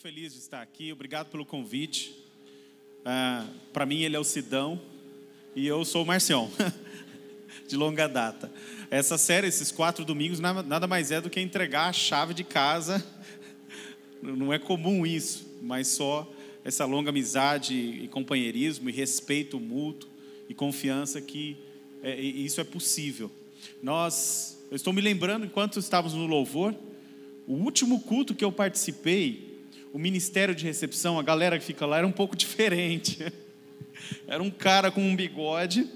muito feliz de estar aqui. Obrigado pelo convite. Ah, Para mim, ele é o Sidão e eu sou o Marcião, de longa data. Essa série, esses quatro domingos, nada mais é do que entregar a chave de casa. Não é comum isso, mas só essa longa amizade e companheirismo e respeito mútuo e confiança que é, isso é possível. Nós, eu estou me lembrando enquanto estávamos no louvor, o último culto que eu participei, o ministério de recepção, a galera que fica lá era um pouco diferente. Era um cara com um bigode,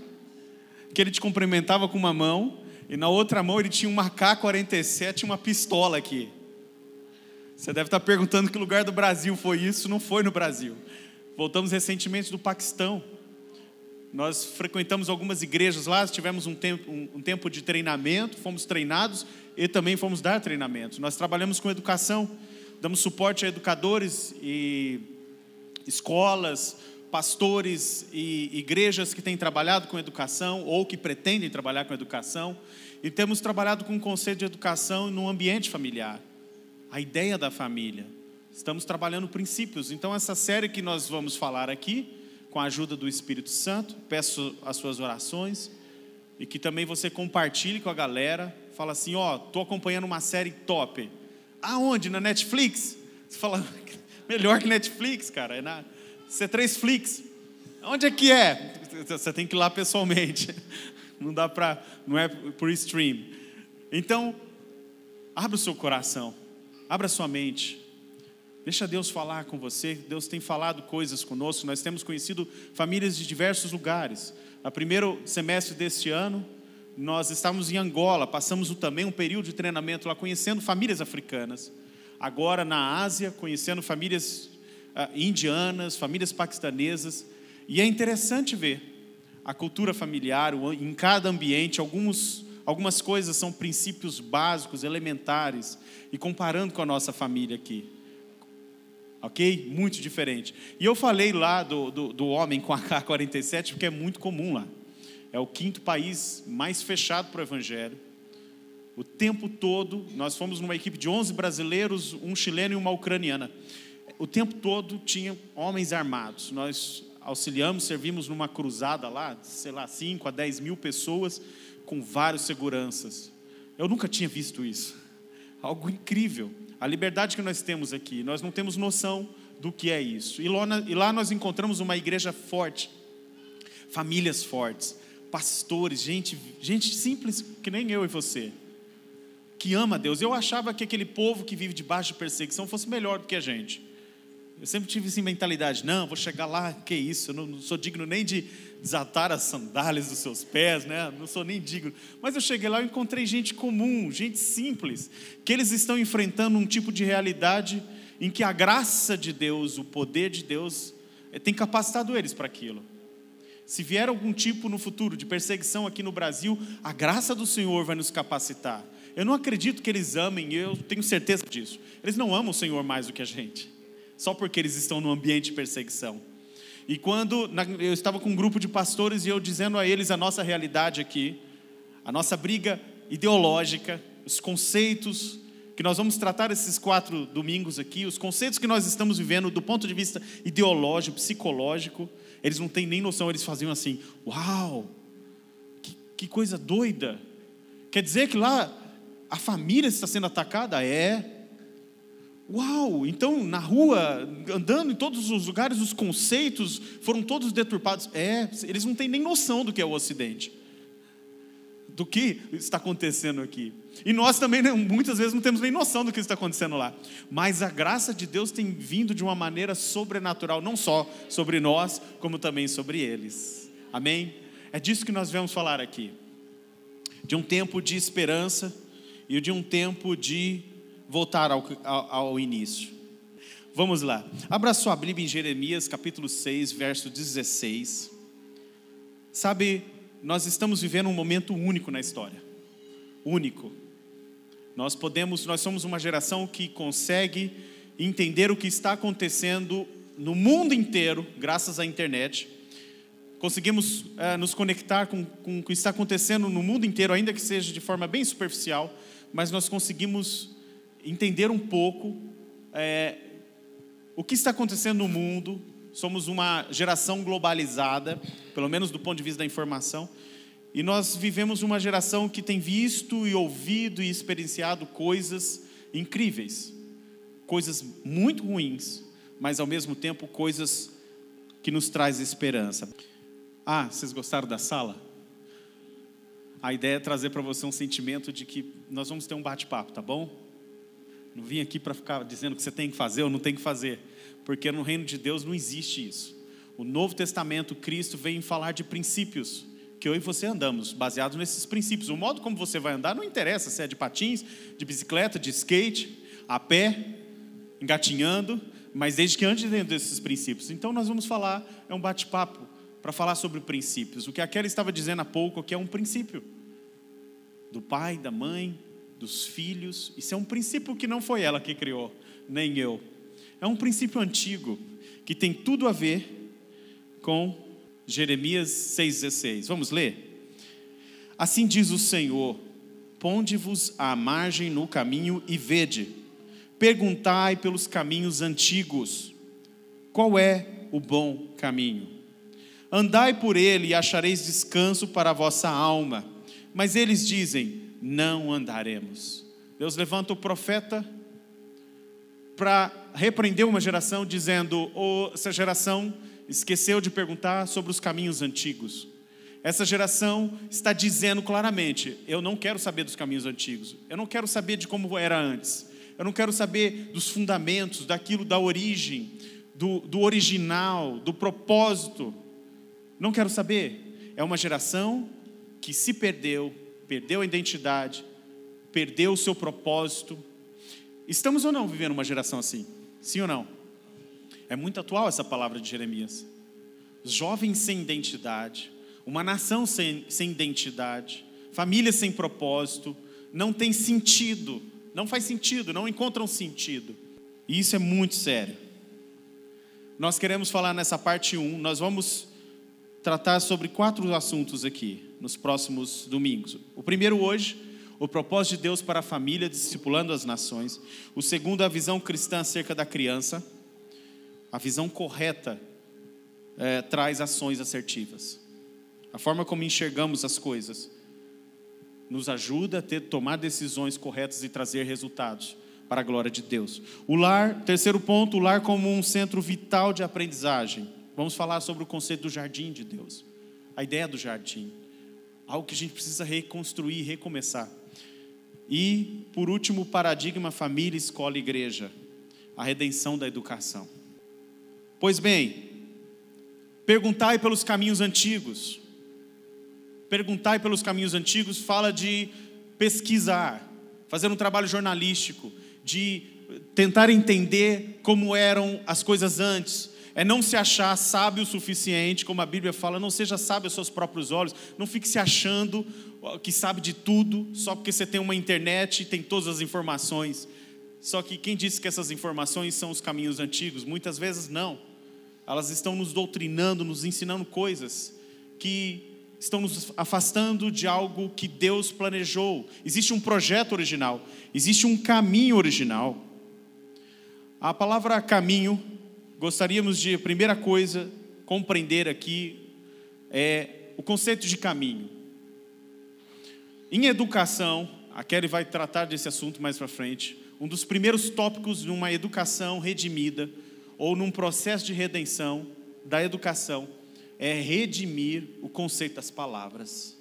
que ele te cumprimentava com uma mão, e na outra mão ele tinha um AK-47 e uma pistola aqui. Você deve estar perguntando que lugar do Brasil foi isso, não foi no Brasil. Voltamos recentemente do Paquistão. Nós frequentamos algumas igrejas lá, tivemos um tempo, um, um tempo de treinamento, fomos treinados e também fomos dar treinamento. Nós trabalhamos com educação, damos suporte a educadores e escolas, pastores e igrejas que têm trabalhado com educação ou que pretendem trabalhar com educação. E temos trabalhado com o conceito de educação no ambiente familiar, a ideia da família. Estamos trabalhando princípios. Então, essa série que nós vamos falar aqui, com a ajuda do Espírito Santo, peço as suas orações e que também você compartilhe com a galera. Fala assim: Ó, estou acompanhando uma série top. Aonde? Na Netflix? Você fala, melhor que Netflix, cara, é na C3 Flix. Onde é que é? Você tem que ir lá pessoalmente. Não dá para, não é por stream. Então, abra o seu coração, abra a sua mente. Deixa Deus falar com você. Deus tem falado coisas conosco. Nós temos conhecido famílias de diversos lugares. No primeiro semestre deste ano, nós estávamos em Angola, passamos também um período de treinamento lá, conhecendo famílias africanas. Agora na Ásia, conhecendo famílias uh, indianas, famílias paquistanesas. E é interessante ver a cultura familiar, em cada ambiente, alguns, algumas coisas são princípios básicos, elementares, e comparando com a nossa família aqui. Ok? Muito diferente. E eu falei lá do, do, do homem com a K-47, porque é muito comum lá. É o quinto país mais fechado para o Evangelho. O tempo todo, nós fomos numa equipe de 11 brasileiros, um chileno e uma ucraniana. O tempo todo tinha homens armados. Nós auxiliamos, servimos numa cruzada lá, sei lá, 5 a 10 mil pessoas, com vários seguranças. Eu nunca tinha visto isso. Algo incrível. A liberdade que nós temos aqui, nós não temos noção do que é isso. E lá, e lá nós encontramos uma igreja forte, famílias fortes, pastores, gente, gente simples que nem eu e você, que ama Deus. Eu achava que aquele povo que vive debaixo de perseguição fosse melhor do que a gente. Eu sempre tive essa mentalidade, não, vou chegar lá, que isso, eu não sou digno nem de desatar as sandálias dos seus pés, né? Não sou nem digno. Mas eu cheguei lá e encontrei gente comum, gente simples, que eles estão enfrentando um tipo de realidade em que a graça de Deus, o poder de Deus, eh, tem capacitado eles para aquilo. Se vier algum tipo no futuro de perseguição aqui no Brasil, a graça do Senhor vai nos capacitar. Eu não acredito que eles amem, eu tenho certeza disso. Eles não amam o Senhor mais do que a gente só porque eles estão no ambiente de perseguição. E quando eu estava com um grupo de pastores e eu dizendo a eles a nossa realidade aqui, a nossa briga ideológica, os conceitos que nós vamos tratar esses quatro domingos aqui, os conceitos que nós estamos vivendo do ponto de vista ideológico, psicológico, eles não têm nem noção, eles faziam assim: Uau, que, que coisa doida! Quer dizer que lá a família está sendo atacada? É. Uau! Então, na rua, andando em todos os lugares, os conceitos foram todos deturpados. É, eles não têm nem noção do que é o Ocidente, do que está acontecendo aqui. E nós também, né, muitas vezes, não temos nem noção do que está acontecendo lá. Mas a graça de Deus tem vindo de uma maneira sobrenatural, não só sobre nós, como também sobre eles. Amém? É disso que nós vamos falar aqui. De um tempo de esperança e de um tempo de voltar ao, ao, ao início. Vamos lá. Abra sua Bíblia em Jeremias, capítulo 6, verso 16. Sabe, nós estamos vivendo um momento único na história. Único. Nós podemos, nós somos uma geração que consegue entender o que está acontecendo no mundo inteiro, graças à internet. Conseguimos é, nos conectar com, com o que está acontecendo no mundo inteiro, ainda que seja de forma bem superficial, mas nós conseguimos entender um pouco é, o que está acontecendo no mundo. Somos uma geração globalizada, pelo menos do ponto de vista da informação, e nós vivemos uma geração que tem visto e ouvido e experienciado coisas incríveis, coisas muito ruins, mas ao mesmo tempo coisas que nos traz esperança. Ah, vocês gostaram da sala? A ideia é trazer para você um sentimento de que nós vamos ter um bate-papo, tá bom? Não vim aqui para ficar dizendo que você tem que fazer ou não tem que fazer, porque no reino de Deus não existe isso. O Novo Testamento, Cristo vem falar de princípios que eu e você andamos, baseados nesses princípios. O modo como você vai andar não interessa se é de patins, de bicicleta, de skate, a pé, engatinhando, mas desde que ande dentro desses princípios. Então nós vamos falar, é um bate-papo para falar sobre princípios. O que a estava dizendo há pouco aqui é um princípio do pai, da mãe, dos filhos. Isso é um princípio que não foi ela que criou, nem eu. É um princípio antigo que tem tudo a ver com Jeremias 6,16. Vamos ler? Assim diz o Senhor: Ponde-vos à margem no caminho e vede, perguntai pelos caminhos antigos, qual é o bom caminho? Andai por ele e achareis descanso para a vossa alma. Mas eles dizem: Não andaremos. Deus levanta o profeta para repreender uma geração, dizendo: oh, essa geração esqueceu de perguntar sobre os caminhos antigos. Essa geração está dizendo claramente: eu não quero saber dos caminhos antigos, eu não quero saber de como era antes, eu não quero saber dos fundamentos, daquilo da origem, do, do original, do propósito. Não quero saber. É uma geração que se perdeu, perdeu a identidade, perdeu o seu propósito. Estamos ou não vivendo uma geração assim? Sim ou não? É muito atual essa palavra de Jeremias. Jovens sem identidade, uma nação sem, sem identidade, famílias sem propósito, não tem sentido, não faz sentido, não encontram sentido. E isso é muito sério. Nós queremos falar nessa parte 1, nós vamos tratar sobre quatro assuntos aqui nos próximos domingos. O primeiro hoje, o propósito de Deus para a família, discipulando as nações. O segundo, a visão cristã acerca da criança. A visão correta é, traz ações assertivas. A forma como enxergamos as coisas nos ajuda a ter, tomar decisões corretas e trazer resultados para a glória de Deus. O lar, terceiro ponto, o lar como um centro vital de aprendizagem. Vamos falar sobre o conceito do jardim de Deus. A ideia do jardim. Algo que a gente precisa reconstruir, recomeçar. E, por último, paradigma família, escola igreja. A redenção da educação. Pois bem, perguntai pelos caminhos antigos. Perguntai pelos caminhos antigos fala de pesquisar, fazer um trabalho jornalístico, de tentar entender como eram as coisas antes. É não se achar sábio o suficiente, como a Bíblia fala, não seja sábio aos seus próprios olhos, não fique se achando que sabe de tudo, só porque você tem uma internet e tem todas as informações. Só que quem disse que essas informações são os caminhos antigos? Muitas vezes não elas estão nos doutrinando, nos ensinando coisas que estão nos afastando de algo que Deus planejou. Existe um projeto original, existe um caminho original. A palavra caminho, gostaríamos de, primeira coisa, compreender aqui é o conceito de caminho. Em educação, a Kelly vai tratar desse assunto mais para frente. Um dos primeiros tópicos de uma educação redimida ou num processo de redenção da educação é redimir o conceito das palavras.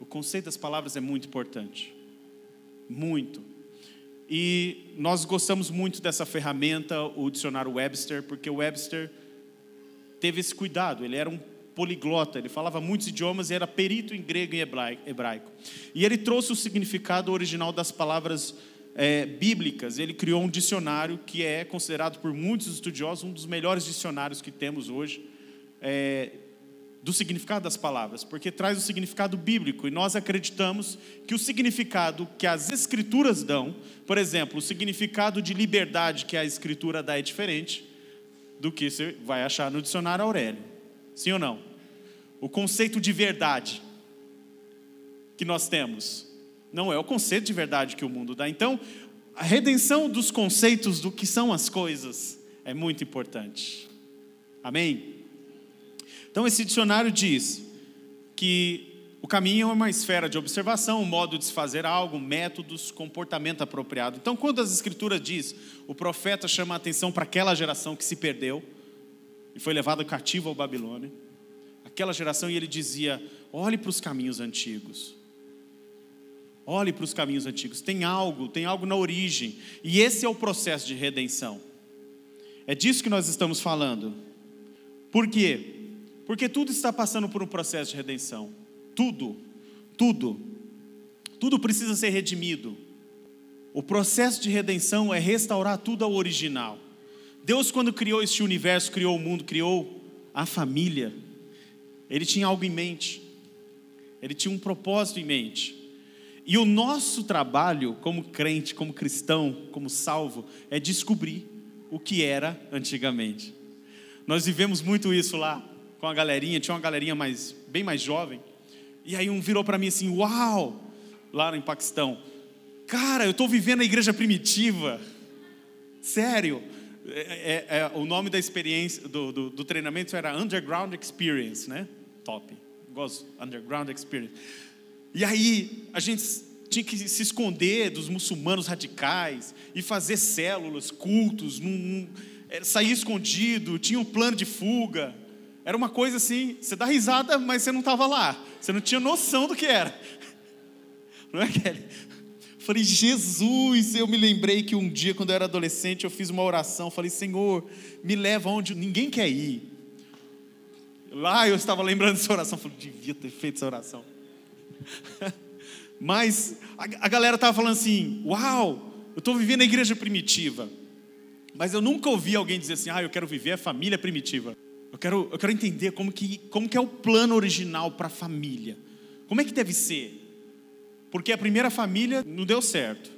O conceito das palavras é muito importante. Muito. E nós gostamos muito dessa ferramenta, o dicionário Webster, porque o Webster teve esse cuidado, ele era um poliglota, ele falava muitos idiomas e era perito em grego e hebraico. E ele trouxe o significado original das palavras é, bíblicas, ele criou um dicionário que é considerado por muitos estudiosos um dos melhores dicionários que temos hoje é, do significado das palavras, porque traz o significado bíblico e nós acreditamos que o significado que as escrituras dão, por exemplo, o significado de liberdade que a escritura dá é diferente do que você vai achar no dicionário Aurélio. Sim ou não? O conceito de verdade que nós temos não é o conceito de verdade que o mundo dá. Então, a redenção dos conceitos do que são as coisas é muito importante. Amém? Então, esse dicionário diz que o caminho é uma esfera de observação, um modo de se fazer algo, métodos, comportamento apropriado. Então, quando as escrituras diz, o profeta chama a atenção para aquela geração que se perdeu e foi levada cativa ao Babilônia, aquela geração e ele dizia: olhe para os caminhos antigos. Olhe para os caminhos antigos. Tem algo, tem algo na origem. E esse é o processo de redenção. É disso que nós estamos falando. Por quê? Porque tudo está passando por um processo de redenção. Tudo, tudo, tudo precisa ser redimido. O processo de redenção é restaurar tudo ao original. Deus, quando criou este universo, criou o mundo, criou a família, Ele tinha algo em mente, Ele tinha um propósito em mente. E o nosso trabalho como crente, como cristão, como salvo, é descobrir o que era antigamente. Nós vivemos muito isso lá com a galerinha, tinha uma galerinha mais, bem mais jovem, e aí um virou para mim assim: Uau! Lá no Paquistão, cara, eu estou vivendo a igreja primitiva. Sério. É, é, é, o nome da experiência, do, do, do, treinamento era Underground Experience, né? Top. Gosto, Underground Experience. E aí, a gente tinha que se esconder dos muçulmanos radicais e fazer células, cultos, num, num, sair escondido, tinha um plano de fuga. Era uma coisa assim, você dá risada, mas você não estava lá. Você não tinha noção do que era. Não é, Kelly? Falei, Jesus, eu me lembrei que um dia, quando eu era adolescente, eu fiz uma oração. Falei, Senhor, me leva onde ninguém quer ir. Lá eu estava lembrando dessa oração. Falei, devia ter feito essa oração. Mas a, galera estava falando assim: Uau, eu estou vivendo a igreja primitiva. Mas eu nunca ouvi alguém dizer assim: Ah, eu quero viver a família primitiva. Eu quero, eu quero entender como que, como que é o plano original para a família. Como é que deve ser? Porque a primeira família não deu certo,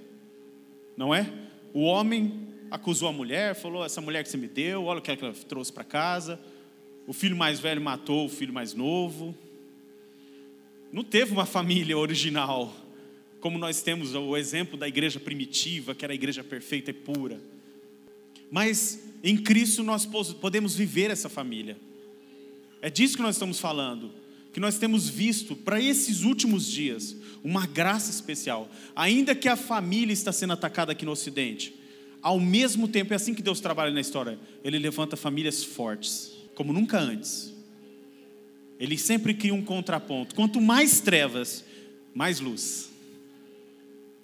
não é? O homem acusou a mulher, falou: essa mulher que você me deu, olha o que ela trouxe para casa. O filho mais velho matou o filho mais novo. Não teve uma família original, como nós temos o exemplo da igreja primitiva, que era a igreja perfeita e pura. Mas em Cristo nós podemos viver essa família. É disso que nós estamos falando. Que nós temos visto para esses últimos dias uma graça especial. Ainda que a família está sendo atacada aqui no Ocidente, ao mesmo tempo, é assim que Deus trabalha na história. Ele levanta famílias fortes, como nunca antes. Ele sempre cria um contraponto. Quanto mais trevas, mais luz.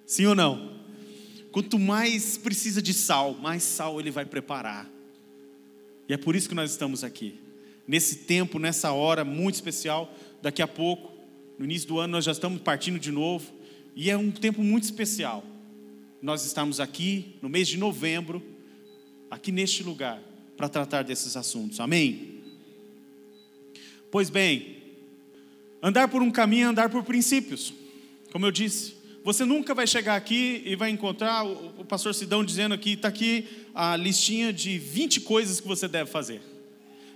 Sim ou não? Quanto mais precisa de sal, mais sal ele vai preparar. E é por isso que nós estamos aqui. Nesse tempo, nessa hora muito especial, daqui a pouco, no início do ano, nós já estamos partindo de novo. E é um tempo muito especial. Nós estamos aqui no mês de novembro, aqui neste lugar, para tratar desses assuntos. Amém? Pois bem, andar por um caminho é andar por princípios. Como eu disse, você nunca vai chegar aqui e vai encontrar o, pastor Sidão dizendo aqui, está aqui a listinha de 20 coisas que você deve fazer.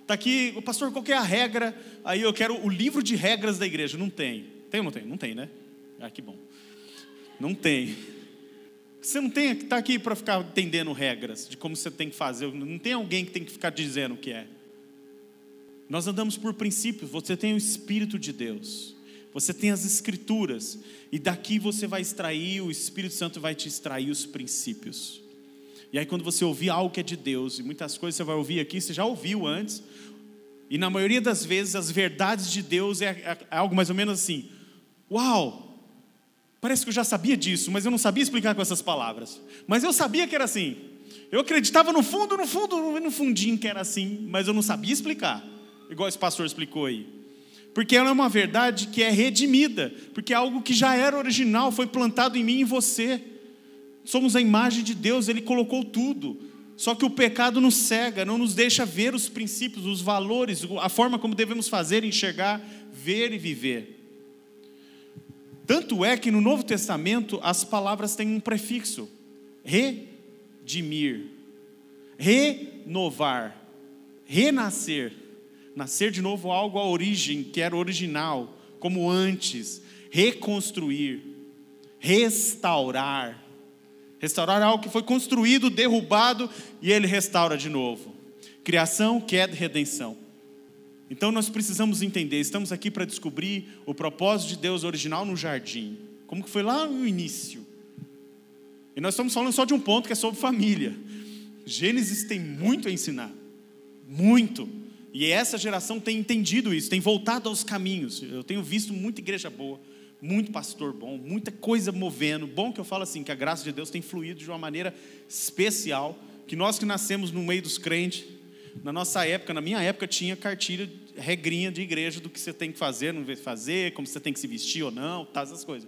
Está aqui, pastor, qual é a regra? Aí eu quero o livro de regras da igreja. Não tem. Tem ou não tem? Não tem, né? Ah, que bom. Não tem. Você não tem que tá aqui para ficar entendendo regras de como você tem que fazer. Não tem alguém que tem que ficar dizendo o que é. Nós andamos por princípios. Você tem o Espírito de Deus. Você tem as escrituras, e daqui você vai extrair, o Espírito Santo vai te extrair os princípios. E aí, quando você ouvir algo que é de Deus, e muitas coisas você vai ouvir aqui, você já ouviu antes, e na maioria das vezes, as verdades de Deus é, é, é algo mais ou menos assim: Uau, parece que eu já sabia disso, mas eu não sabia explicar com essas palavras. Mas eu sabia que era assim. Eu acreditava no fundo, no fundo, no fundinho que era assim, mas eu não sabia explicar, igual esse pastor explicou aí porque ela é uma verdade que é redimida, porque é algo que já era original, foi plantado em mim e em você. Somos a imagem de Deus, Ele colocou tudo. Só que o pecado nos cega, não nos deixa ver os princípios, os valores, a forma como devemos fazer, enxergar, ver e viver. Tanto é que no Novo Testamento as palavras têm um prefixo: redimir, renovar, renascer. Nascer de novo algo à origem, que era original, como antes, reconstruir, restaurar, Restaurar algo que foi construído, derrubado e ele restaura de novo. Criação, queda e redenção. Então nós precisamos entender, estamos aqui para descobrir o propósito de Deus original no jardim. Como que foi lá no início. E nós estamos falando só de um ponto que é sobre família. Gênesis tem muito a ensinar. Muito. E essa geração tem entendido isso, tem voltado aos caminhos. Eu tenho visto muita igreja boa, muito pastor bom, muita coisa movendo. Bom que eu falo assim, que a graça de Deus tem fluído de uma maneira especial, que nós que nascemos no meio dos crentes, na nossa época, na minha época, tinha cartilha, regrinha de igreja do que você tem que fazer, não fazer, como você tem que se vestir ou não, tá, essas coisas.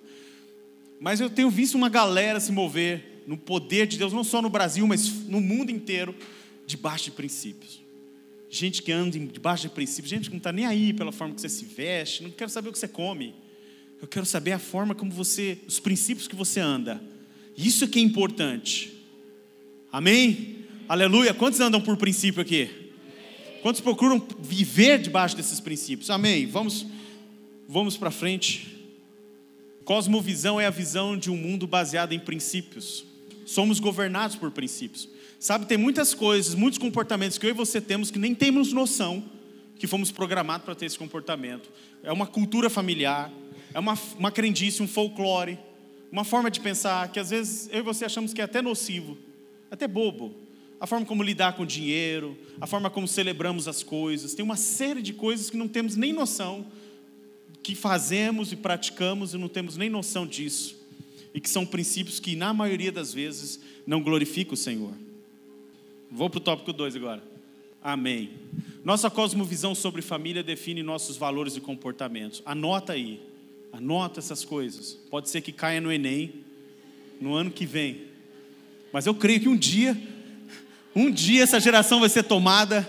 Mas eu tenho visto uma galera se mover no poder de Deus, não só no Brasil, mas no mundo inteiro, debaixo de princípios. Gente que anda debaixo de princípios, gente que não está nem aí pela forma que você se veste, não quero saber o que você come. Eu quero saber a forma como você, os princípios que você anda. Isso é que é importante. Amém? Aleluia. Quantos andam por princípio aqui? Quantos procuram viver debaixo desses princípios? Amém. Vamos, vamos para frente. Cosmovisão é a visão de um mundo baseado em princípios. Somos governados por princípios. Sabe, tem muitas coisas, muitos comportamentos que eu e você temos que nem temos noção que fomos programados para ter esse comportamento. É uma cultura familiar, é uma, uma crendice, um folclore, uma forma de pensar que às vezes eu e você achamos que é até nocivo, até bobo. A forma como lidar com o dinheiro, a forma como celebramos as coisas, tem uma série de coisas que não temos nem noção que fazemos e praticamos e não temos nem noção disso, e que são princípios que, na maioria das vezes, não glorificam o Senhor. Vou para o tópico 2 agora. Amém. Nossa cosmovisão sobre família define nossos valores e comportamentos. Anota aí, anota essas coisas. Pode ser que caia no Enem no ano que vem, mas eu creio que um dia, um dia essa geração vai ser tomada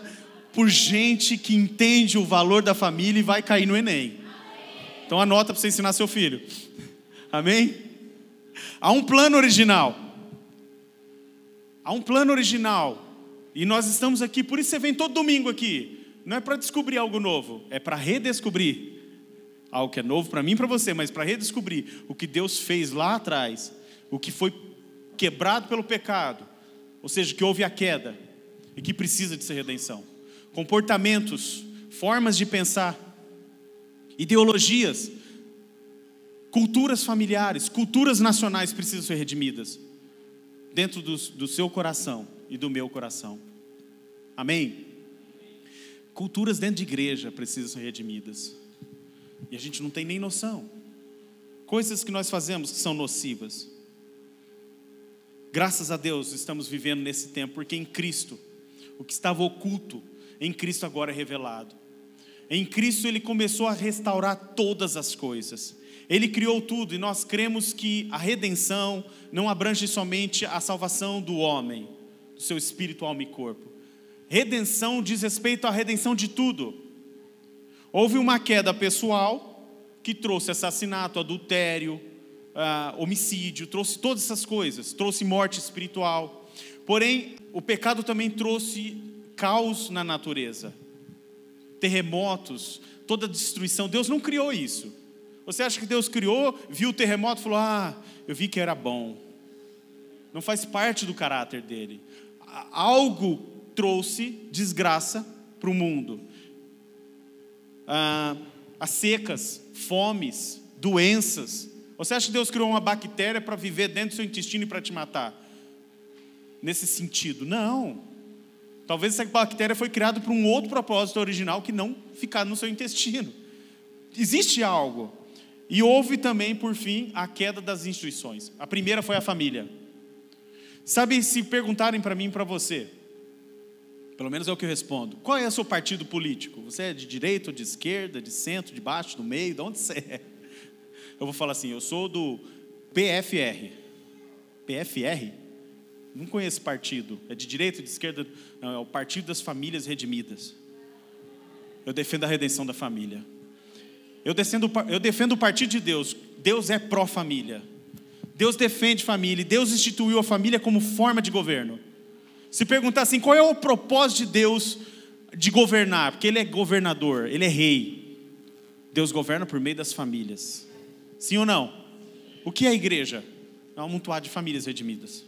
por gente que entende o valor da família e vai cair no Enem. Então anota para você ensinar seu filho. Amém? Há um plano original. Há um plano original. E nós estamos aqui, por isso você vem todo domingo aqui. Não é para descobrir algo novo, é para redescobrir algo que é novo para mim e para você, mas para redescobrir o que Deus fez lá atrás, o que foi quebrado pelo pecado, ou seja, que houve a queda e que precisa de ser redenção. Comportamentos, formas de pensar, ideologias, culturas familiares, culturas nacionais precisam ser redimidas dentro do, do seu coração e do meu coração. Amém? Culturas dentro de igreja precisam ser redimidas. E a gente não tem nem noção. Coisas que nós fazemos que são nocivas. Graças a Deus estamos vivendo nesse tempo, porque em Cristo, o que estava oculto, em Cristo agora é revelado. Em Cristo ele começou a restaurar todas as coisas. Ele criou tudo e nós cremos que a redenção não abrange somente a salvação do homem, do seu espírito, alma e corpo. Redenção diz respeito à redenção de tudo. Houve uma queda pessoal que trouxe assassinato, adultério, uh, homicídio, trouxe todas essas coisas, trouxe morte espiritual. Porém, o pecado também trouxe caos na natureza terremotos, toda destruição. Deus não criou isso. Você acha que Deus criou, viu o terremoto e falou: Ah, eu vi que era bom. Não faz parte do caráter dele. Algo trouxe desgraça para o mundo. Ah, as secas, fomes, doenças. Você acha que Deus criou uma bactéria para viver dentro do seu intestino e para te matar? Nesse sentido, não. Talvez essa bactéria foi criada para um outro propósito original que não ficar no seu intestino. Existe algo. E houve também, por fim, a queda das instituições. A primeira foi a família. Sabe, se perguntarem para mim e para você, pelo menos é o que eu respondo, qual é o seu partido político? Você é de direita ou de esquerda, de centro, de baixo, do meio, de onde você é? Eu vou falar assim, eu sou do PFR. PFR? Não conheço partido. É de direita, de esquerda? Não, é o Partido das Famílias Redimidas. Eu defendo a redenção da família. Eu, defendo, eu defendo o partido de Deus. Deus é pró-família. Deus defende família. Deus instituiu a família como forma de governo. Se perguntar assim, qual é o propósito de Deus de governar? Porque Ele é governador, Ele é rei. Deus governa por meio das famílias. Sim ou não? O que é a igreja? É um amontoado de famílias redimidas.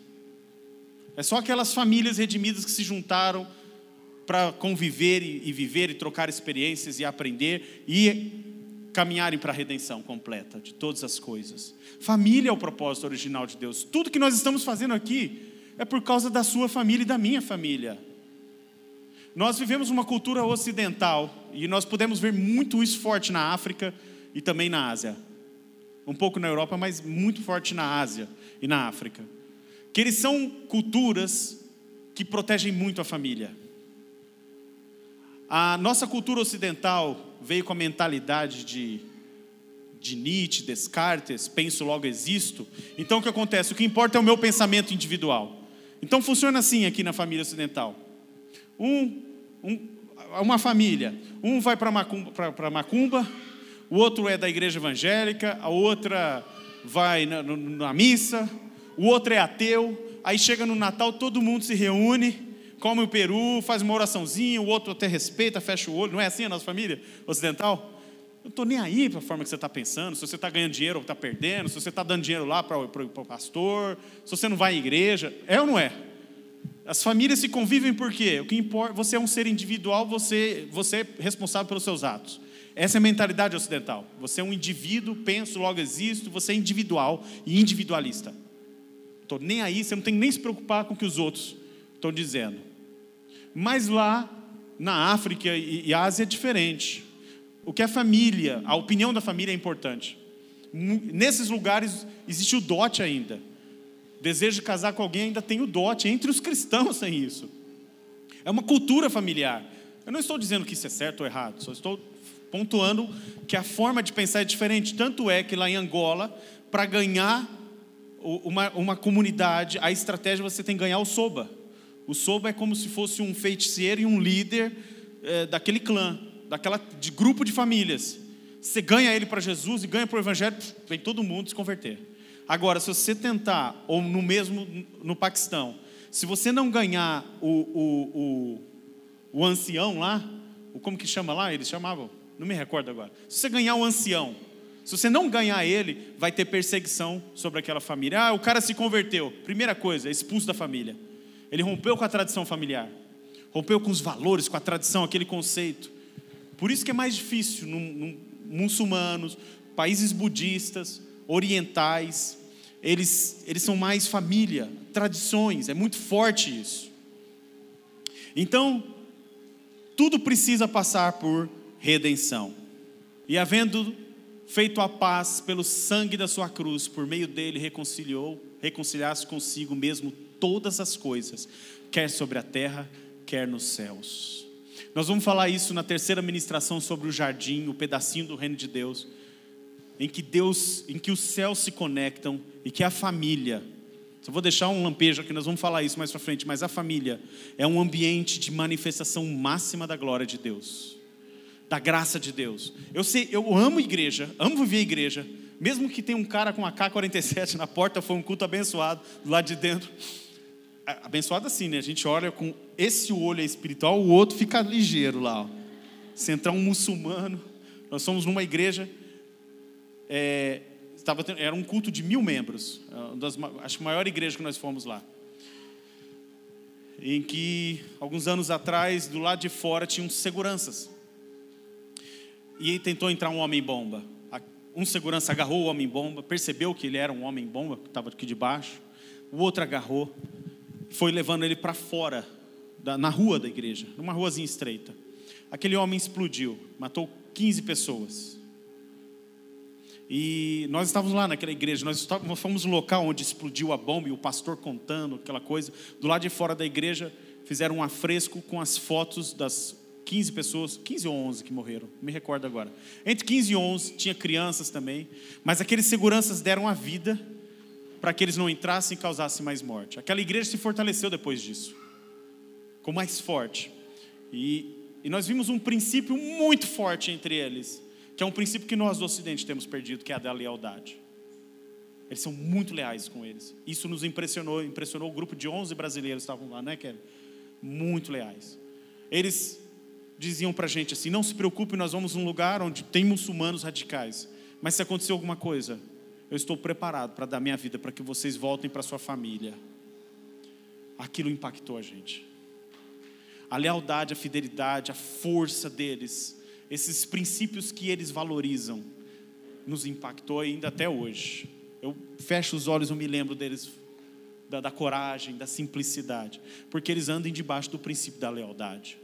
É só aquelas famílias redimidas que se juntaram para conviver e, e viver e trocar experiências e aprender e caminharem para a redenção completa de todas as coisas. Família é o propósito original de Deus. Tudo que nós estamos fazendo aqui é por causa da sua família e da minha família. Nós vivemos uma cultura ocidental e nós podemos ver muito isso forte na África e também na Ásia. Um pouco na Europa, mas muito forte na Ásia e na África. Que eles são culturas que protegem muito a família. A nossa cultura ocidental veio com a mentalidade de, de Nietzsche, Descartes, penso logo existo. Então o que acontece? O que importa é o meu pensamento individual. Então funciona assim aqui na família ocidental. Um, um uma família, um vai para Macumba, Macumba, o outro é da igreja evangélica, a outra vai na, na missa, o outro é ateu, aí chega no Natal, todo mundo se reúne, come o peru, faz uma oraçãozinha, o outro até respeita, fecha o olho. Não é assim a nossa família ocidental? Eu estou nem aí para a forma que você está pensando, se você está ganhando dinheiro ou está perdendo, se você está dando dinheiro lá para o pastor, se você não vai à igreja. É ou não é? As famílias se convivem por quê? O que importa, você é um ser individual, você, você é responsável pelos seus atos. Essa é a mentalidade ocidental. Você é um indivíduo, penso, logo existo, você é individual e individualista. Estou nem aí, você não tem nem se preocupar com o que os outros estão dizendo. Mas lá, na África e Ásia é diferente. O que é família, a opinião da família é importante. Nesses lugares existe o dote ainda. Desejo de casar com alguém ainda tem o dote. Entre os cristãos tem isso. É uma cultura familiar. Eu não estou dizendo que isso é certo ou errado, só estou pontuando que a forma de pensar é diferente. Tanto é que lá em Angola, para ganhar uma, uma comunidade, a estratégia você tem que ganhar o soba. O soba é como se fosse um feiticeiro e um líder é, daquele clã, daquela de grupo de famílias. Você ganha ele para Jesus e ganha para o Evangelho, vem todo mundo se converter. Agora, se você tentar, ou no mesmo no Paquistão, se você não ganhar o, o, o, o ancião lá, o como que chama lá? Eles chamavam não me recordo agora. Se você ganhar um ancião, se você não ganhar ele, vai ter perseguição sobre aquela família. Ah, o cara se converteu. Primeira coisa, expulso da família. Ele rompeu com a tradição familiar, rompeu com os valores, com a tradição, aquele conceito. Por isso que é mais difícil num, num, muçulmanos, países budistas, orientais, eles, eles são mais família, tradições, é muito forte isso. Então, tudo precisa passar por redenção. E havendo feito a paz pelo sangue da sua cruz, por meio dele reconciliou, reconciliasse consigo mesmo todas as coisas, quer sobre a terra, quer nos céus. Nós vamos falar isso na terceira ministração sobre o jardim, o pedacinho do reino de Deus, em que Deus, em que os céus se conectam e que a família eu vou deixar um lampejo aqui, nós vamos falar isso mais para frente, mas a família é um ambiente de manifestação máxima da glória de Deus da graça de Deus. Eu sei, eu amo igreja, amo viver igreja, mesmo que tenha um cara com a K47 na porta, foi um culto abençoado do lado de dentro. Abençoado assim, né? A gente olha com esse olho espiritual, o outro fica ligeiro lá. Ó. Se entrar um muçulmano, nós somos numa igreja, é, estava era um culto de mil membros, é das, acho que a maior igreja que nós fomos lá. Em que, alguns anos atrás, do lado de fora, tinham seguranças e tentou entrar um homem-bomba. Um segurança agarrou o homem-bomba, percebeu que ele era um homem-bomba, que estava aqui debaixo. O outro agarrou, foi levando ele para fora, da, na rua da igreja, numa ruazinha estreita. Aquele homem explodiu, matou 15 pessoas. E nós estávamos lá naquela igreja, nós, fomos no local onde explodiu a bomba e o pastor contando aquela coisa. Do lado de fora da igreja, fizeram um afresco com as fotos das 15 pessoas, 15 ou 11 que morreram, me recordo agora. Entre 15 e 11 tinha crianças também, mas aqueles seguranças deram a vida para que eles não entrassem e causassem mais morte. Aquela igreja se fortaleceu depois disso, com mais forte. E, e nós vimos um princípio muito forte entre eles, que é um princípio que nós do Ocidente temos perdido, que é a da lealdade. Eles são muito leais com eles. Isso nos impressionou, impressionou o grupo de 11 brasileiros que estavam lá, né, Kelly? Muito leais. Eles diziam para a gente assim: não se preocupe, nós vamos num lugar onde tem muçulmanos radicais. Mas se acontecer alguma coisa, eu estou preparado para dar minha vida para que vocês voltem para sua família. aquilo impactou a gente. A lealdade, a fidelidade, a força deles, esses princípios que eles valorizam, nos impactou ainda até hoje. Eu fecho os olhos, eu me lembro deles, da, da coragem, da simplicidade, porque eles andam debaixo do princípio da lealdade.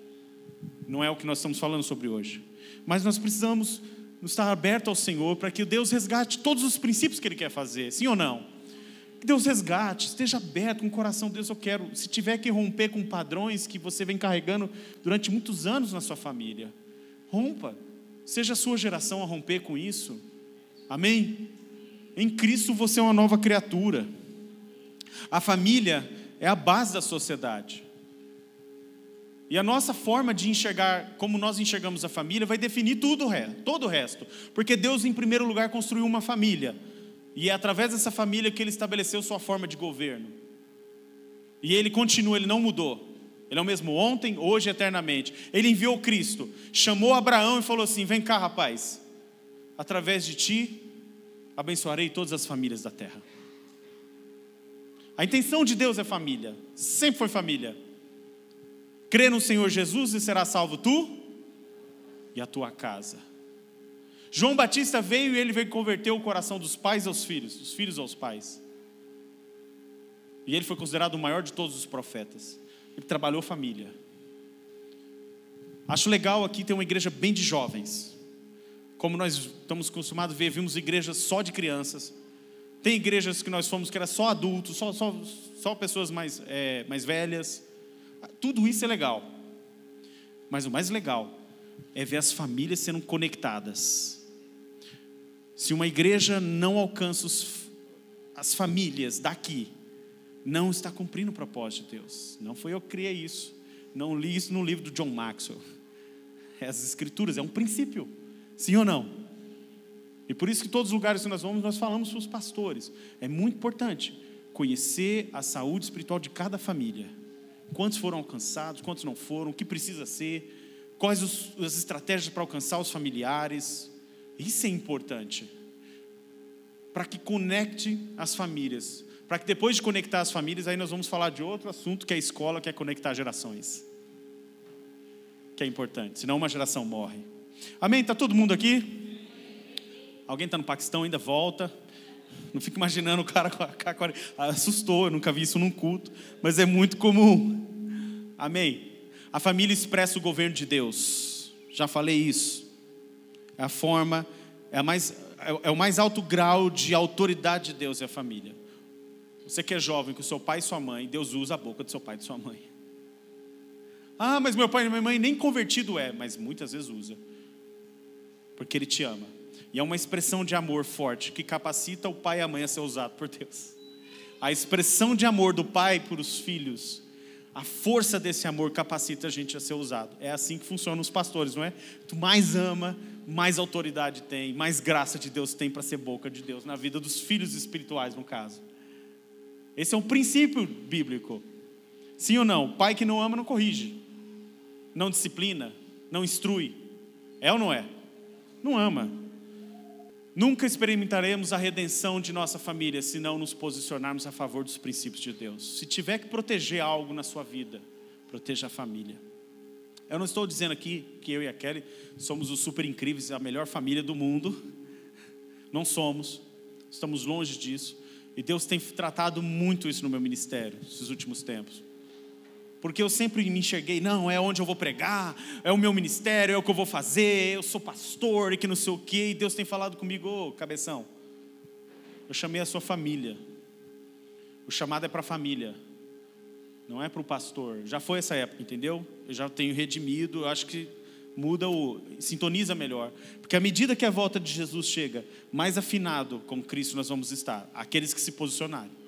Não é o que nós estamos falando sobre hoje. Mas nós precisamos estar abertos ao Senhor para que Deus resgate todos os princípios que Ele quer fazer, sim ou não? Que Deus resgate, esteja aberto com o coração, Deus, eu quero. Se tiver que romper com padrões que você vem carregando durante muitos anos na sua família, rompa. Seja a sua geração a romper com isso. Amém? Em Cristo você é uma nova criatura. A família é a base da sociedade. E a nossa forma de enxergar, como nós enxergamos a família, vai definir tudo o resto, todo o resto. Porque Deus, em primeiro lugar, construiu uma família. E é através dessa família que ele estabeleceu sua forma de governo. E ele continua, ele não mudou. Ele é o mesmo ontem, hoje e eternamente. Ele enviou Cristo, chamou Abraão e falou assim: Vem cá, rapaz, através de ti abençoarei todas as famílias da terra. A intenção de Deus é família, sempre foi família. Crê no Senhor Jesus e será salvo tu e a tua casa. João Batista veio e ele veio converter o coração dos pais aos filhos, dos filhos aos pais. E ele foi considerado o maior de todos os profetas. Ele trabalhou família. Acho legal aqui ter uma igreja bem de jovens. Como nós estamos acostumados a ver, vimos igrejas só de crianças. Tem igrejas que nós fomos que era só adultos, só, só, só pessoas mais, é, mais velhas. Tudo isso é legal. Mas o mais legal é ver as famílias sendo conectadas. Se uma igreja não alcança os, as famílias daqui, não está cumprindo o propósito de Deus. Não foi eu que criei isso. Não li isso no livro do John Maxwell. É as escrituras, é um princípio. Sim ou não? E por isso que todos os lugares que nós vamos, nós falamos para os pastores. É muito importante conhecer a saúde espiritual de cada família. Quantos foram alcançados, quantos não foram, o que precisa ser, quais os, as estratégias para alcançar os familiares. Isso é importante. Para que conecte as famílias. Para que depois de conectar as famílias, aí nós vamos falar de outro assunto que é a escola, que é conectar gerações. Que é importante, senão uma geração morre. Amém? Está todo mundo aqui? Alguém está no Paquistão, ainda volta. Não fico imaginando o cara com a K40. Assustou, eu nunca vi isso num culto, mas é muito comum. Amém? A família expressa o governo de Deus. Já falei isso. É a forma, é, a mais, é, é o mais alto grau de autoridade de Deus é a família. Você que é jovem, com seu pai e sua mãe, Deus usa a boca do seu pai e de sua mãe. Ah, mas meu pai e minha mãe nem convertido é, mas muitas vezes usa. Porque ele te ama. E é uma expressão de amor forte que capacita o pai e a mãe a ser usado por Deus. A expressão de amor do pai para os filhos, a força desse amor capacita a gente a ser usado. É assim que funcionam os pastores, não é? Tu mais ama, mais autoridade tem, mais graça de Deus tem para ser boca de Deus na vida dos filhos espirituais, no caso. Esse é um princípio bíblico. Sim ou não? Pai que não ama não corrige, não disciplina, não instrui. É ou não é? Não ama. Nunca experimentaremos a redenção de nossa família se não nos posicionarmos a favor dos princípios de Deus. Se tiver que proteger algo na sua vida, proteja a família. Eu não estou dizendo aqui que eu e a Kelly somos os super incríveis, a melhor família do mundo. Não somos, estamos longe disso. E Deus tem tratado muito isso no meu ministério, esses últimos tempos. Porque eu sempre me enxerguei, não, é onde eu vou pregar, é o meu ministério, é o que eu vou fazer, eu sou pastor e que não sei o quê. E Deus tem falado comigo, ô cabeção, eu chamei a sua família. O chamado é para a família, não é para o pastor. Já foi essa época, entendeu? Eu já tenho redimido, eu acho que muda o. sintoniza melhor. Porque à medida que a volta de Jesus chega, mais afinado com Cristo nós vamos estar, aqueles que se posicionarem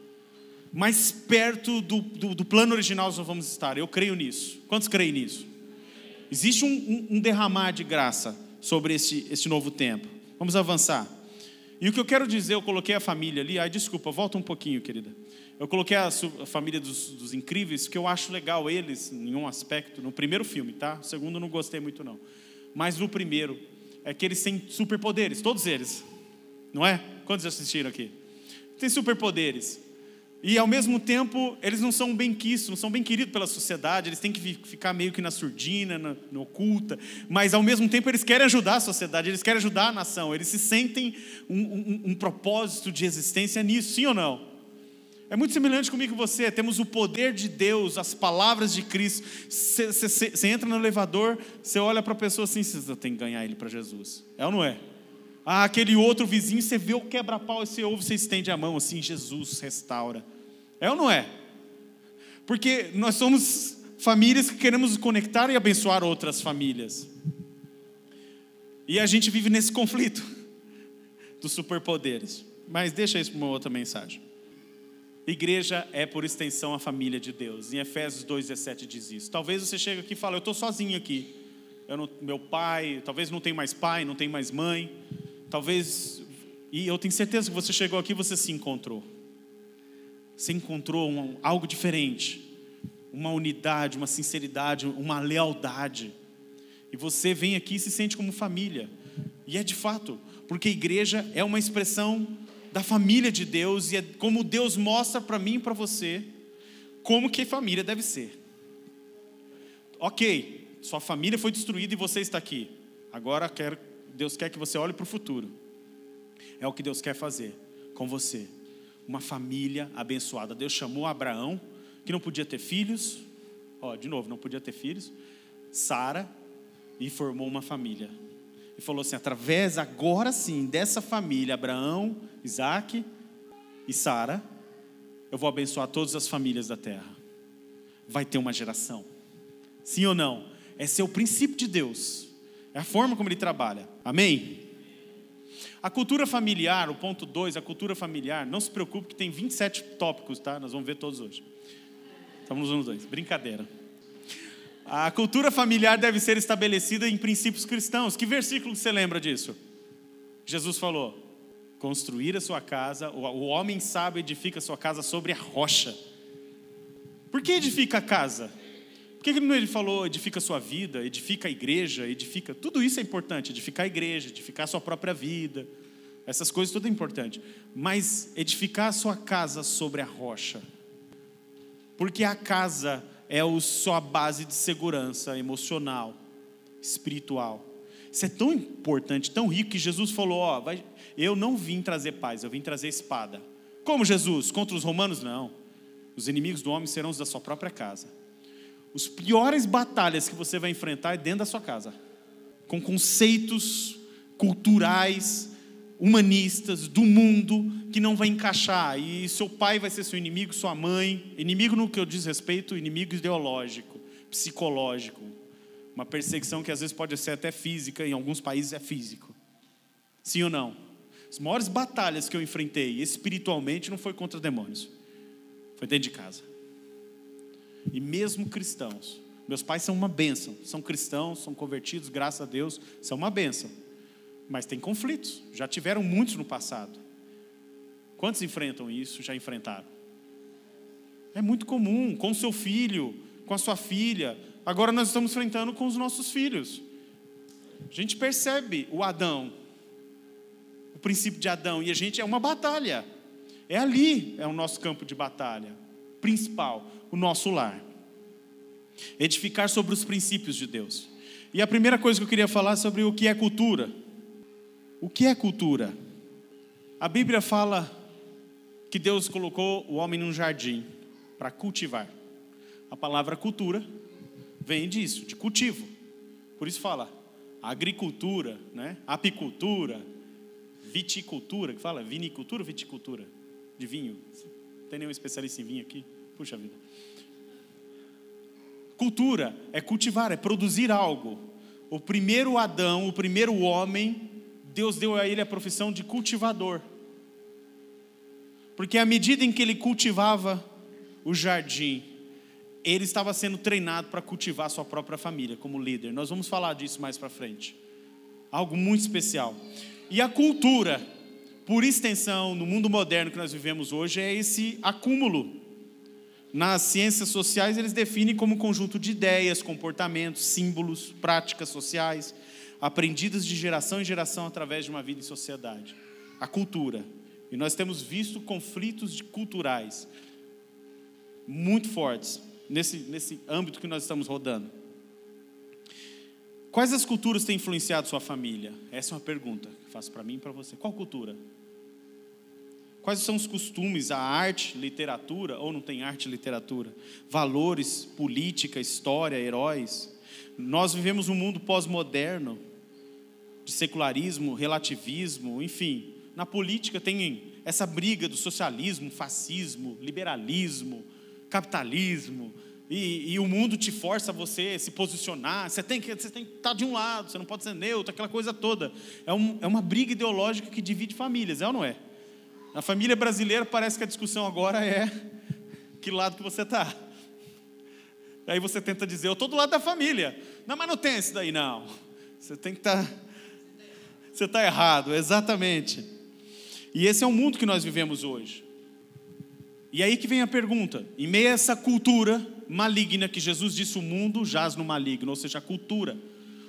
mais perto do, do, do, plano original nós vamos estar. Eu creio nisso. Quantos creem nisso? Existe um, um, um derramar de graça sobre esse, esse novo tempo. Vamos avançar. E o que eu quero dizer, eu coloquei a família ali. Ai, desculpa, volta um pouquinho, querida. Eu coloquei a, a família dos, dos, incríveis, que eu acho legal eles, em um aspecto, no primeiro filme, tá? O segundo não gostei muito, não. Mas no primeiro, é que eles têm superpoderes, todos eles. Não é? Quantos assistiram aqui? Tem superpoderes. E ao mesmo tempo, eles não são bem quistos, não são bem queridos pela sociedade, eles têm que ficar meio que na surdina, na, na, oculta, mas ao mesmo tempo eles querem ajudar a sociedade, eles querem ajudar a nação, eles se sentem um, um, um propósito de existência nisso, sim ou não? É muito semelhante comigo e você, temos o poder de Deus, as palavras de Cristo. Você entra no elevador, você olha para a pessoa assim, você tem que ganhar ele para Jesus. É ou não é? Ah, aquele outro vizinho, você vê o quebra-pau, você ouve, você estende a mão assim, Jesus restaura. É ou não é? Porque nós somos famílias que queremos conectar e abençoar outras famílias. E a gente vive nesse conflito dos superpoderes. Mas deixa isso para uma outra mensagem. Igreja é, por extensão, a família de Deus. Em Efésios 2,17 diz isso. Talvez você chegue aqui e fale, eu estou sozinho aqui. Eu não, meu pai, talvez não tem mais pai, não tem mais mãe. Talvez, e eu tenho certeza que você chegou aqui você se encontrou. Você encontrou um, algo diferente, uma unidade, uma sinceridade, uma lealdade. E você vem aqui e se sente como família. E é de fato, porque a igreja é uma expressão da família de Deus e é como Deus mostra para mim e para você como que família deve ser. Ok, sua família foi destruída e você está aqui. Agora quero Deus quer que você olhe para o futuro. É o que Deus quer fazer com você. Uma família abençoada. Deus chamou Abraão, que não podia ter filhos. Ó, de novo, não podia ter filhos. Sara e formou uma família. E falou assim: através agora sim dessa família, Abraão, Isaac e Sara, eu vou abençoar todas as famílias da terra. Vai ter uma geração. Sim ou não? Esse é o princípio de Deus. É a forma como ele trabalha. Amém? A cultura familiar, o ponto 2, a cultura familiar, não se preocupe que tem 27 tópicos, tá? Nós vamos ver todos hoje. Estamos nos dois. Brincadeira. A cultura familiar deve ser estabelecida em princípios cristãos. Que versículo você lembra disso? Jesus falou: construir a sua casa, o homem sábio edifica a sua casa sobre a rocha. Por que edifica a casa? Por que ele falou edifica a sua vida, edifica a igreja, edifica. Tudo isso é importante, edificar a igreja, edificar a sua própria vida. Essas coisas tudo é importante. Mas edificar a sua casa sobre a rocha. Porque a casa é a sua base de segurança emocional, espiritual. Isso é tão importante, tão rico, que Jesus falou: Ó, vai, eu não vim trazer paz, eu vim trazer espada. Como Jesus? Contra os romanos? Não. Os inimigos do homem serão os da sua própria casa. Os piores batalhas que você vai enfrentar é dentro da sua casa, com conceitos culturais, humanistas do mundo que não vai encaixar. E seu pai vai ser seu inimigo, sua mãe, inimigo no que eu diz respeito, inimigo ideológico, psicológico, uma perseguição que às vezes pode ser até física, em alguns países é físico. Sim ou não? As maiores batalhas que eu enfrentei espiritualmente não foi contra demônios, foi dentro de casa e mesmo cristãos. Meus pais são uma bênção, são cristãos, são convertidos, graças a Deus, são uma bênção. Mas tem conflitos, já tiveram muitos no passado. Quantos enfrentam isso? Já enfrentaram? É muito comum, com seu filho, com a sua filha. Agora nós estamos enfrentando com os nossos filhos. A gente percebe o Adão, o princípio de Adão, e a gente é uma batalha. É ali, é o nosso campo de batalha principal o nosso lar. Edificar sobre os princípios de Deus. E a primeira coisa que eu queria falar é sobre o que é cultura. O que é cultura? A Bíblia fala que Deus colocou o homem num jardim para cultivar. A palavra cultura vem disso, de cultivo. Por isso fala agricultura, né? apicultura, viticultura, que fala vinicultura ou viticultura? De vinho. Tem nenhum especialista em vinho aqui? Puxa vida. Cultura é cultivar, é produzir algo. O primeiro Adão, o primeiro homem, Deus deu a ele a profissão de cultivador. Porque à medida em que ele cultivava o jardim, ele estava sendo treinado para cultivar sua própria família como líder. Nós vamos falar disso mais para frente. Algo muito especial. E a cultura, por extensão, no mundo moderno que nós vivemos hoje, é esse acúmulo nas ciências sociais, eles definem como conjunto de ideias, comportamentos, símbolos, práticas sociais, aprendidas de geração em geração através de uma vida em sociedade. A cultura. E nós temos visto conflitos culturais. muito fortes nesse, nesse âmbito que nós estamos rodando. Quais as culturas têm influenciado sua família? Essa é uma pergunta que faço para mim e para você. Qual cultura? Quais são os costumes, a arte, literatura, ou não tem arte, literatura? Valores, política, história, heróis. Nós vivemos um mundo pós-moderno, de secularismo, relativismo, enfim. Na política tem essa briga do socialismo, fascismo, liberalismo, capitalismo, e, e, o mundo te força a você se posicionar, você tem, que, você tem que estar de um lado, você não pode ser neutro, aquela coisa toda. É, um, é uma briga ideológica que divide famílias, é ou não é? Na família brasileira parece que a discussão agora é que lado que você está. Aí você tenta dizer, eu estou do lado da família. Não, mas não tem isso daí, não. Você tem que estar. Tá, você está errado, exatamente. E esse é o mundo que nós vivemos hoje. E aí que vem a pergunta: em meio a essa cultura maligna que Jesus disse, o mundo jaz no maligno, ou seja, a cultura.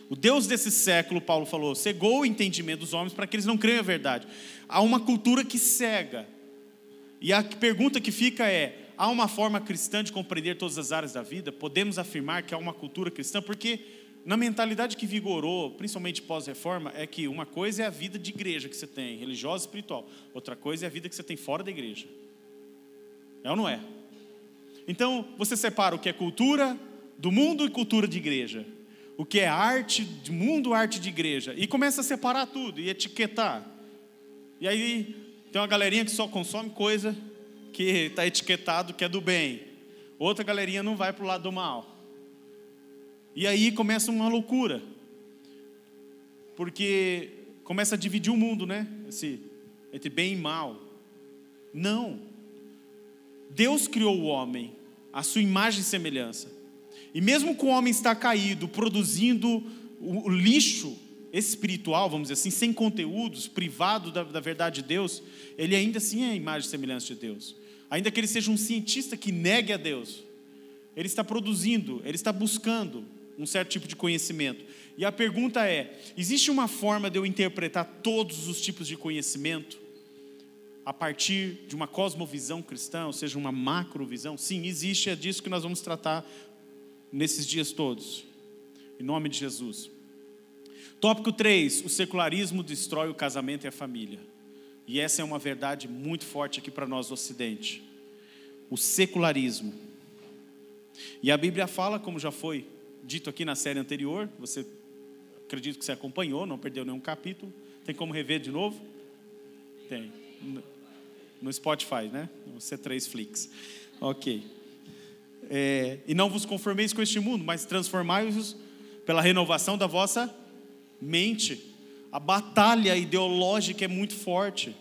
O Deus desse século, Paulo falou, cegou o entendimento dos homens para que eles não creiam a verdade. Há uma cultura que cega. E a pergunta que fica é: há uma forma cristã de compreender todas as áreas da vida? Podemos afirmar que há uma cultura cristã? Porque na mentalidade que vigorou, principalmente pós-reforma, é que uma coisa é a vida de igreja que você tem, religiosa e espiritual. Outra coisa é a vida que você tem fora da igreja. É ou não é? Então, você separa o que é cultura do mundo e cultura de igreja. O que é arte de mundo, arte de igreja. E começa a separar tudo e etiquetar. E aí tem uma galerinha que só consome coisa que está etiquetado que é do bem. Outra galerinha não vai para o lado do mal. E aí começa uma loucura. Porque começa a dividir o mundo, né? Esse, entre bem e mal. Não. Deus criou o homem, a sua imagem e semelhança. E mesmo com o homem estar caído, produzindo o lixo espiritual, vamos dizer assim, sem conteúdos, privado da, da verdade de Deus, ele ainda assim é a imagem e semelhança de Deus. Ainda que ele seja um cientista que negue a Deus, ele está produzindo, ele está buscando um certo tipo de conhecimento. E a pergunta é: existe uma forma de eu interpretar todos os tipos de conhecimento? a partir de uma cosmovisão cristã, ou seja, uma macrovisão? Sim, existe, é disso que nós vamos tratar nesses dias todos. Em nome de Jesus. Tópico 3: o secularismo destrói o casamento e a família. E essa é uma verdade muito forte aqui para nós do Ocidente. O secularismo. E a Bíblia fala, como já foi dito aqui na série anterior, você acredito que você acompanhou, não perdeu nenhum capítulo. Tem como rever de novo? Tem no Spotify, né? No C3 Flix. Ok. É, e não vos conformeis com este mundo, mas transformai-vos pela renovação da vossa mente. A batalha ideológica é muito forte.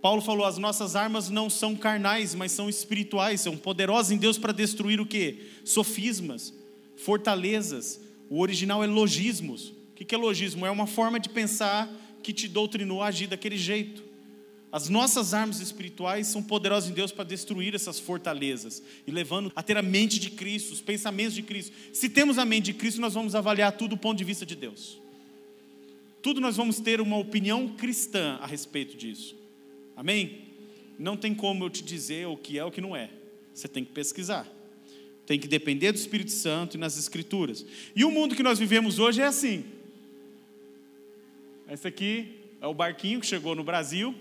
Paulo falou: as nossas armas não são carnais, mas são espirituais, são poderosas em Deus para destruir o que? Sofismas, fortalezas. O original é logismos. O que é logismo? É uma forma de pensar que te doutrinou a agir daquele jeito. As nossas armas espirituais são poderosas em Deus para destruir essas fortalezas e levando a ter a mente de Cristo, os pensamentos de Cristo. Se temos a mente de Cristo, nós vamos avaliar tudo do ponto de vista de Deus. Tudo nós vamos ter uma opinião cristã a respeito disso. Amém? Não tem como eu te dizer o que é o que não é. Você tem que pesquisar. Tem que depender do Espírito Santo e nas Escrituras. E o mundo que nós vivemos hoje é assim. Esse aqui é o barquinho que chegou no Brasil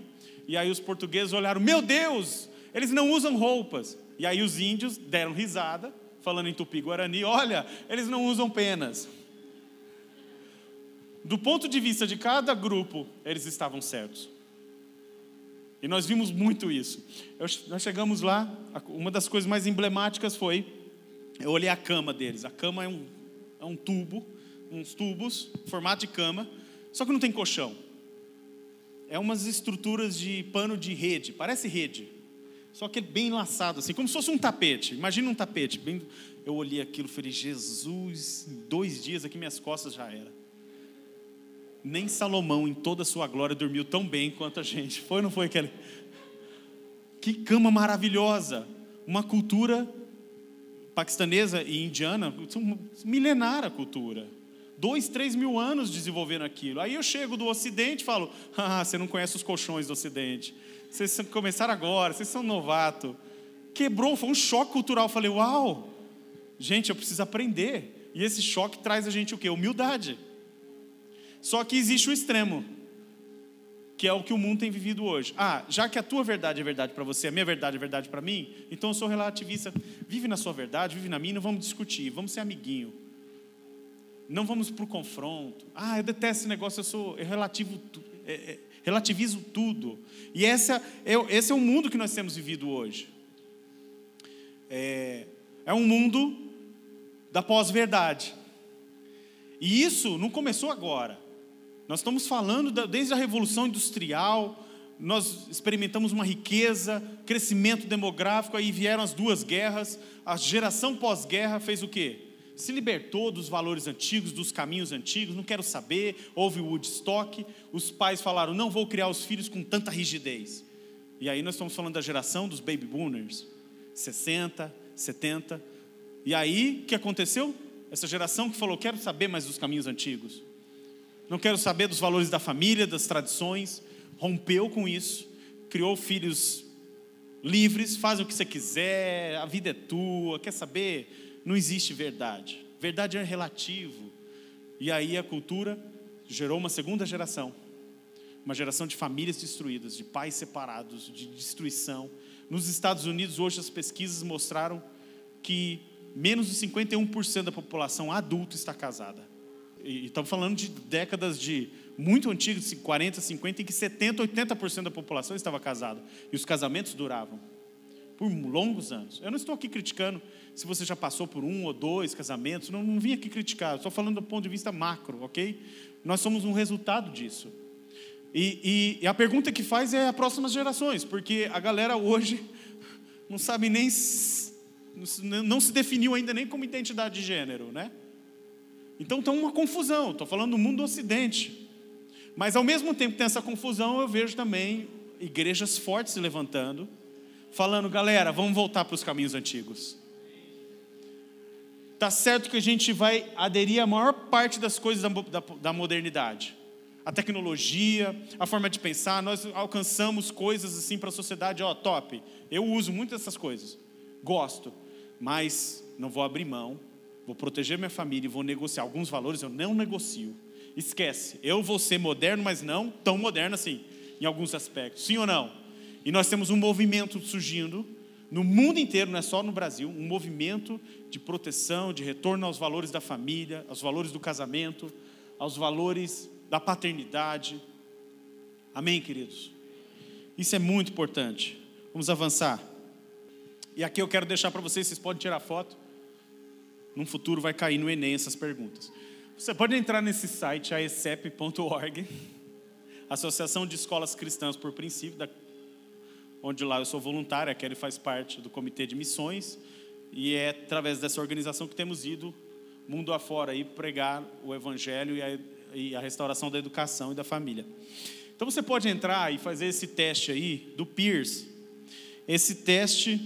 e aí os portugueses olharam: Meu Deus, eles não usam roupas. E aí os índios deram risada, falando em tupi-guarani: Olha, eles não usam penas. Do ponto de vista de cada grupo, eles estavam certos. E nós vimos muito isso. Eu, nós chegamos lá, uma das coisas mais emblemáticas foi: eu olhei a cama deles. A cama é um, é um tubo, uns tubos, formato de cama, só que não tem colchão é umas estruturas de pano de rede, parece rede, só que é bem laçado, assim, como se fosse um tapete. Imagina um tapete. Bem... Eu olhei aquilo e falei, Jesus, em dois dias aqui minhas costas já era. Nem Salomão, em toda a sua glória, dormiu tão bem quanto a gente. Foi ou não foi aquele? Que cama maravilhosa! Uma cultura paquistanesa e indiana, milenar a cultura dois, três mil anos desenvolvendo aquilo. Aí eu chego do Ocidente e falo: Ah, você não conhece os colchões do Ocidente. Vocês começaram agora, vocês são novato. quebrou, foi um choque cultural. Eu falei, uau, gente, eu preciso aprender. E esse choque traz a gente o quê? Humildade. Só que existe o extremo, que é o que o mundo tem vivido hoje. Ah, já que a tua verdade é verdade para você, a minha verdade é verdade para mim, então eu sou relativista. Vive na sua verdade, vive na minha, não vamos discutir, vamos ser amiguinho. Não vamos para o confronto. Ah, eu detesto esse negócio, eu sou eu relativo, é, é, relativizo tudo. E essa é, esse é o mundo que nós temos vivido hoje. É, é um mundo da pós-verdade. E isso não começou agora. Nós estamos falando da, desde a Revolução Industrial, nós experimentamos uma riqueza, crescimento demográfico, aí vieram as duas guerras, a geração pós-guerra fez o quê? Se libertou dos valores antigos, dos caminhos antigos, não quero saber, houve o Woodstock, os pais falaram, não vou criar os filhos com tanta rigidez. E aí nós estamos falando da geração dos baby boomers, 60, 70. E aí, o que aconteceu? Essa geração que falou, quero saber mais dos caminhos antigos não quero saber dos valores da família, das tradições, rompeu com isso, criou filhos livres, faz o que você quiser, a vida é tua, quer saber? Não existe verdade. Verdade é relativo. E aí a cultura gerou uma segunda geração. Uma geração de famílias destruídas, de pais separados, de destruição. Nos Estados Unidos, hoje, as pesquisas mostraram que menos de 51% da população adulta está casada e estamos falando de décadas de muito antigas, de 40, 50, em que 70, 80% da população estava casada. E os casamentos duravam por longos anos. Eu não estou aqui criticando se você já passou por um ou dois casamentos, não, não vim aqui criticar, estou falando do ponto de vista macro, ok? Nós somos um resultado disso. E, e, e a pergunta que faz é as próximas gerações, porque a galera hoje não sabe nem, não se definiu ainda nem como identidade de gênero, né? Então tem uma confusão, estou falando do mundo do ocidente. Mas ao mesmo tempo que tem essa confusão, eu vejo também igrejas fortes se levantando, falando, galera, vamos voltar para os caminhos antigos. Tá certo que a gente vai aderir à maior parte das coisas da, da, da modernidade. A tecnologia, a forma de pensar, nós alcançamos coisas assim para a sociedade, ó, top. Eu uso muito dessas coisas, gosto, mas não vou abrir mão vou proteger minha família e vou negociar alguns valores, eu não negocio. Esquece, eu vou ser moderno, mas não tão moderno assim, em alguns aspectos. Sim ou não? E nós temos um movimento surgindo no mundo inteiro, não é só no Brasil, um movimento de proteção, de retorno aos valores da família, aos valores do casamento, aos valores da paternidade. Amém, queridos? Isso é muito importante. Vamos avançar. E aqui eu quero deixar para vocês, vocês podem tirar foto num futuro vai cair no Enem essas perguntas. Você pode entrar nesse site, aecep.org, Associação de Escolas Cristãs por Princípio, da, onde lá eu sou voluntário, a Kelly faz parte do Comitê de Missões, e é através dessa organização que temos ido mundo afora aí pregar o Evangelho e a, e a restauração da educação e da família. Então você pode entrar e fazer esse teste aí do Pierce. Esse teste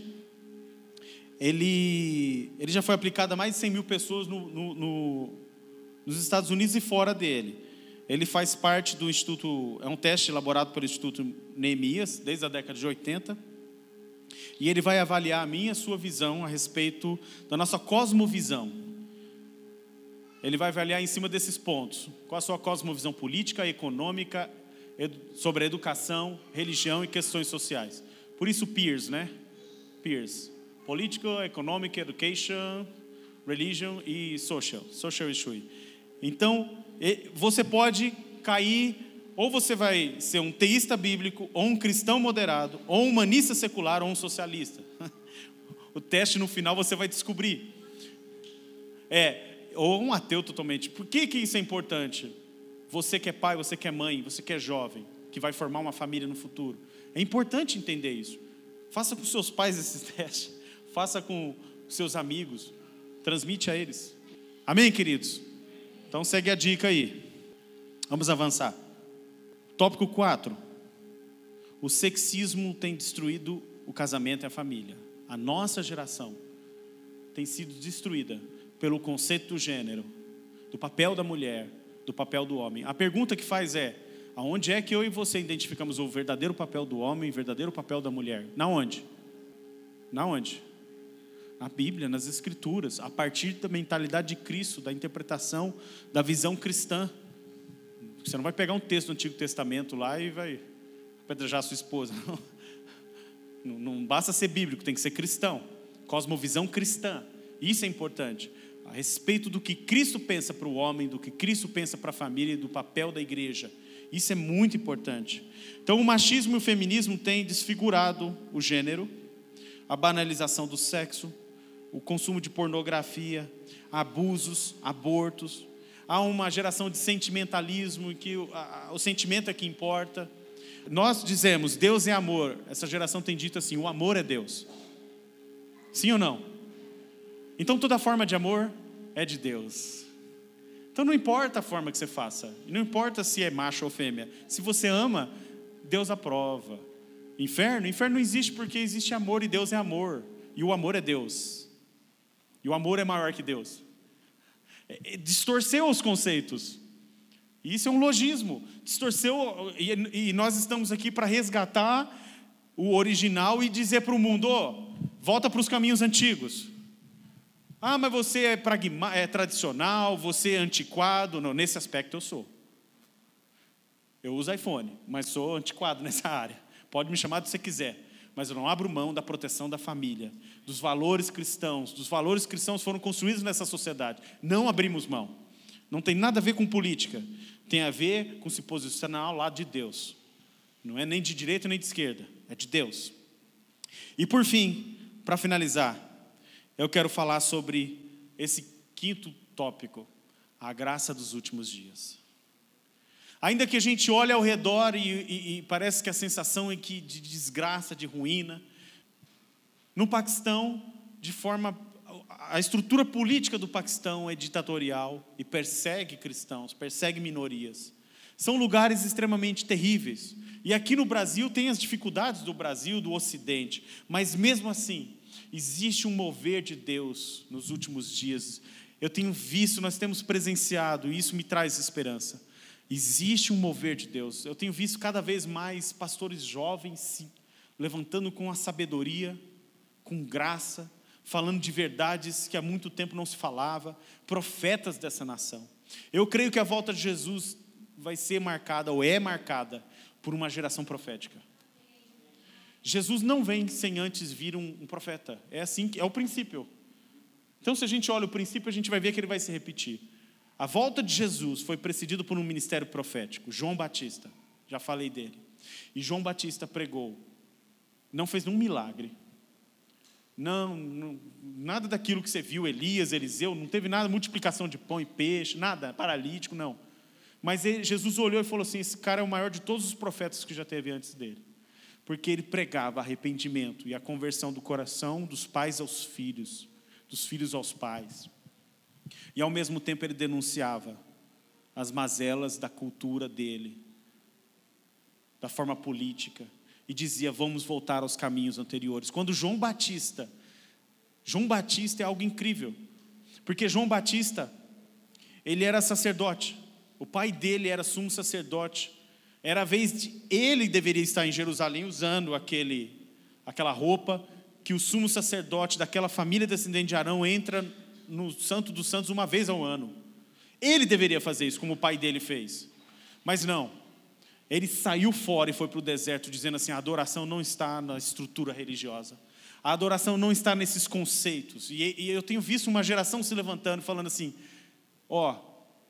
ele, ele já foi aplicado a mais de 100 mil pessoas no, no, no, nos Estados Unidos e fora dele. Ele faz parte do Instituto, é um teste elaborado pelo Instituto Neemias, desde a década de 80. E ele vai avaliar a minha e a sua visão a respeito da nossa cosmovisão. Ele vai avaliar em cima desses pontos. Qual a sua cosmovisão política, econômica, sobre a educação, religião e questões sociais. Por isso, peers, né? Peers. Political, Economic, Education, Religion e Social, Social Issue. Então, você pode cair, ou você vai ser um teísta bíblico, ou um cristão moderado, ou um humanista secular, ou um socialista. O teste no final você vai descobrir. É, ou um ateu totalmente. Por que, que isso é importante? Você que é pai, você que é mãe, você que é jovem, que vai formar uma família no futuro. É importante entender isso. Faça com seus pais esse teste faça com seus amigos, transmite a eles. Amém, queridos? Então segue a dica aí. Vamos avançar. Tópico 4. O sexismo tem destruído o casamento e a família. A nossa geração tem sido destruída pelo conceito do gênero, do papel da mulher, do papel do homem. A pergunta que faz é: aonde é que eu e você identificamos o verdadeiro papel do homem e o verdadeiro papel da mulher? Na onde? Na onde? Na Bíblia, nas Escrituras, a partir da mentalidade de Cristo, da interpretação, da visão cristã. Você não vai pegar um texto do Antigo Testamento lá e vai apedrejar sua esposa. Não, não basta ser bíblico, tem que ser cristão. Cosmovisão cristã. Isso é importante. A respeito do que Cristo pensa para o homem, do que Cristo pensa para a família e do papel da igreja. Isso é muito importante. Então, o machismo e o feminismo têm desfigurado o gênero, a banalização do sexo, o consumo de pornografia, abusos, abortos. Há uma geração de sentimentalismo em que o, a, o sentimento é que importa. Nós dizemos, Deus é amor. Essa geração tem dito assim: o amor é Deus. Sim ou não? Então toda forma de amor é de Deus. Então não importa a forma que você faça, não importa se é macho ou fêmea. Se você ama, Deus aprova. Inferno? Inferno não existe porque existe amor e Deus é amor. E o amor é Deus. E o amor é maior que Deus. É, é, distorceu os conceitos. Isso é um logismo. Distorceu, e, e nós estamos aqui para resgatar o original e dizer para o mundo: oh, volta para os caminhos antigos. Ah, mas você é, pragma, é tradicional, você é antiquado. Não, nesse aspecto eu sou. Eu uso iPhone, mas sou antiquado nessa área. Pode me chamar do que você quiser mas eu não abro mão da proteção da família, dos valores cristãos. Dos valores cristãos foram construídos nessa sociedade. Não abrimos mão. Não tem nada a ver com política. Tem a ver com se posicionar ao lado de Deus. Não é nem de direita nem de esquerda, é de Deus. E por fim, para finalizar, eu quero falar sobre esse quinto tópico, a graça dos últimos dias. Ainda que a gente olhe ao redor e, e, e parece que a sensação é que de desgraça, de ruína. No Paquistão, de forma a estrutura política do Paquistão é ditatorial e persegue cristãos, persegue minorias. São lugares extremamente terríveis. E aqui no Brasil tem as dificuldades do Brasil, do Ocidente, mas mesmo assim, existe um mover de Deus nos últimos dias. Eu tenho visto, nós temos presenciado, e isso me traz esperança. Existe um mover de Deus. Eu tenho visto cada vez mais pastores jovens se levantando com a sabedoria, com graça, falando de verdades que há muito tempo não se falava, profetas dessa nação. Eu creio que a volta de Jesus vai ser marcada, ou é marcada, por uma geração profética. Jesus não vem sem antes vir um, um profeta. É assim que é o princípio. Então, se a gente olha o princípio, a gente vai ver que ele vai se repetir. A volta de Jesus foi precedida por um ministério profético, João Batista. Já falei dele. E João Batista pregou. Não fez nenhum milagre. Não, não, nada daquilo que você viu, Elias, Eliseu, não teve nada, multiplicação de pão e peixe, nada, paralítico, não. Mas ele, Jesus olhou e falou assim: esse cara é o maior de todos os profetas que já teve antes dele. Porque ele pregava arrependimento e a conversão do coração dos pais aos filhos, dos filhos aos pais. E ao mesmo tempo ele denunciava as mazelas da cultura dele, da forma política, e dizia: vamos voltar aos caminhos anteriores. Quando João Batista, João Batista é algo incrível, porque João Batista, ele era sacerdote, o pai dele era sumo sacerdote, era a vez de ele deveria estar em Jerusalém usando aquele, aquela roupa que o sumo sacerdote daquela família descendente de Arão entra no Santo dos Santos uma vez ao ano. Ele deveria fazer isso, como o pai dele fez. Mas não. Ele saiu fora e foi para o deserto, dizendo assim: a adoração não está na estrutura religiosa. A adoração não está nesses conceitos. E, e eu tenho visto uma geração se levantando, falando assim: ó, oh,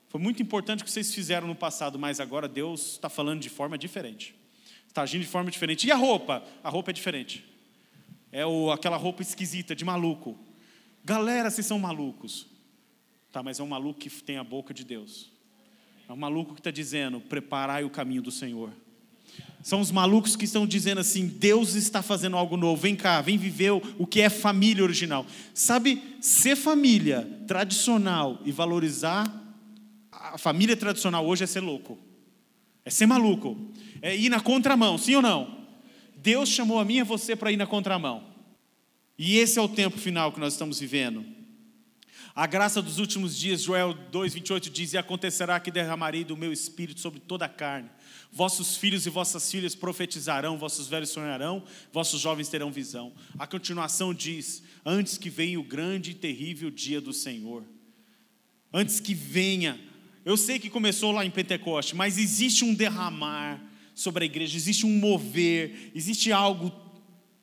foi muito importante o que vocês fizeram no passado, mas agora Deus está falando de forma diferente. Está agindo de forma diferente. E a roupa? A roupa é diferente. É o, aquela roupa esquisita, de maluco. Galera, vocês são malucos. Tá, mas é um maluco que tem a boca de Deus. É um maluco que está dizendo: preparai o caminho do Senhor. São os malucos que estão dizendo assim: Deus está fazendo algo novo, vem cá, vem viver o que é família original. Sabe, ser família tradicional e valorizar a família tradicional hoje é ser louco, é ser maluco, é ir na contramão, sim ou não? Deus chamou a mim e você para ir na contramão. E esse é o tempo final que nós estamos vivendo. A graça dos últimos dias, Joel 2,28 diz: E acontecerá que derramarei do meu espírito sobre toda a carne. Vossos filhos e vossas filhas profetizarão, vossos velhos sonharão, vossos jovens terão visão. A continuação diz: Antes que venha o grande e terrível dia do Senhor. Antes que venha. Eu sei que começou lá em Pentecoste, mas existe um derramar sobre a igreja, existe um mover, existe algo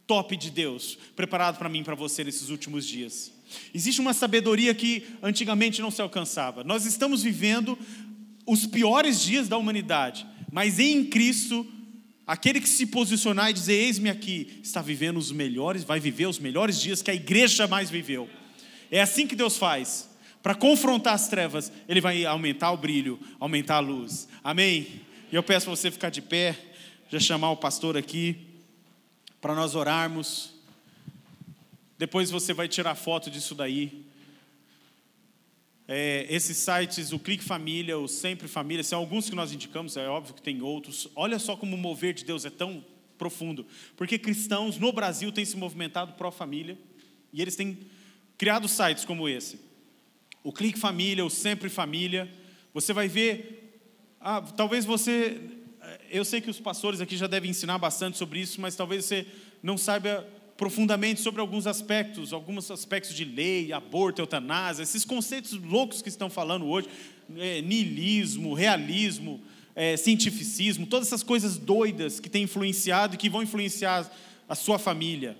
top de Deus preparado para mim e para você nesses últimos dias. Existe uma sabedoria que antigamente não se alcançava. Nós estamos vivendo os piores dias da humanidade, mas em Cristo, aquele que se posicionar e dizer: Eis-me aqui, está vivendo os melhores, vai viver os melhores dias que a igreja jamais viveu. É assim que Deus faz. Para confrontar as trevas, Ele vai aumentar o brilho, aumentar a luz. Amém? E eu peço para você ficar de pé, já chamar o pastor aqui, para nós orarmos. Depois você vai tirar foto disso daí. É, esses sites, o Clique Família, o Sempre Família, são alguns que nós indicamos, é óbvio que tem outros. Olha só como o mover de Deus é tão profundo. Porque cristãos no Brasil têm se movimentado pró-família e eles têm criado sites como esse. O Clique Família, o Sempre Família. Você vai ver, ah, talvez você, eu sei que os pastores aqui já devem ensinar bastante sobre isso, mas talvez você não saiba profundamente sobre alguns aspectos, alguns aspectos de lei, aborto, eutanásia, esses conceitos loucos que estão falando hoje, é, niilismo, realismo, é, cientificismo, todas essas coisas doidas que têm influenciado e que vão influenciar a sua família,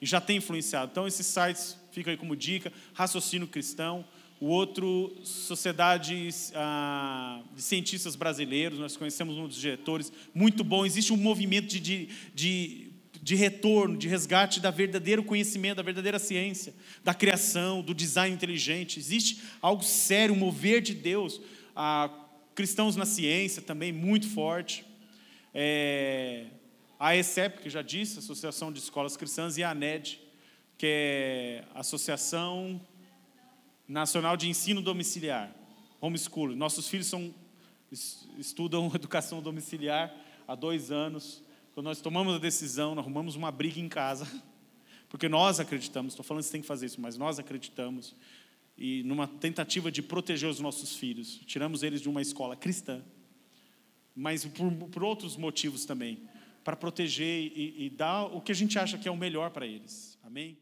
e já tem influenciado. Então, esses sites ficam aí como dica, Raciocínio Cristão, o outro, Sociedade ah, de Cientistas Brasileiros, nós conhecemos um dos diretores, muito bom, existe um movimento de, de, de de retorno, de resgate da verdadeiro conhecimento, da verdadeira ciência, da criação, do design inteligente. Existe algo sério, um mover de Deus. Ah, cristãos na ciência também, muito forte. É, a ESEP, que já disse, Associação de Escolas Cristãs, e a ANED, que é Associação Nacional de Ensino Domiciliar, Homeschooling. Nossos filhos são, estudam educação domiciliar há dois anos. Quando nós tomamos a decisão, nós arrumamos uma briga em casa, porque nós acreditamos, estou falando que você tem que fazer isso, mas nós acreditamos, e numa tentativa de proteger os nossos filhos, tiramos eles de uma escola cristã, mas por, por outros motivos também, para proteger e, e dar o que a gente acha que é o melhor para eles. Amém?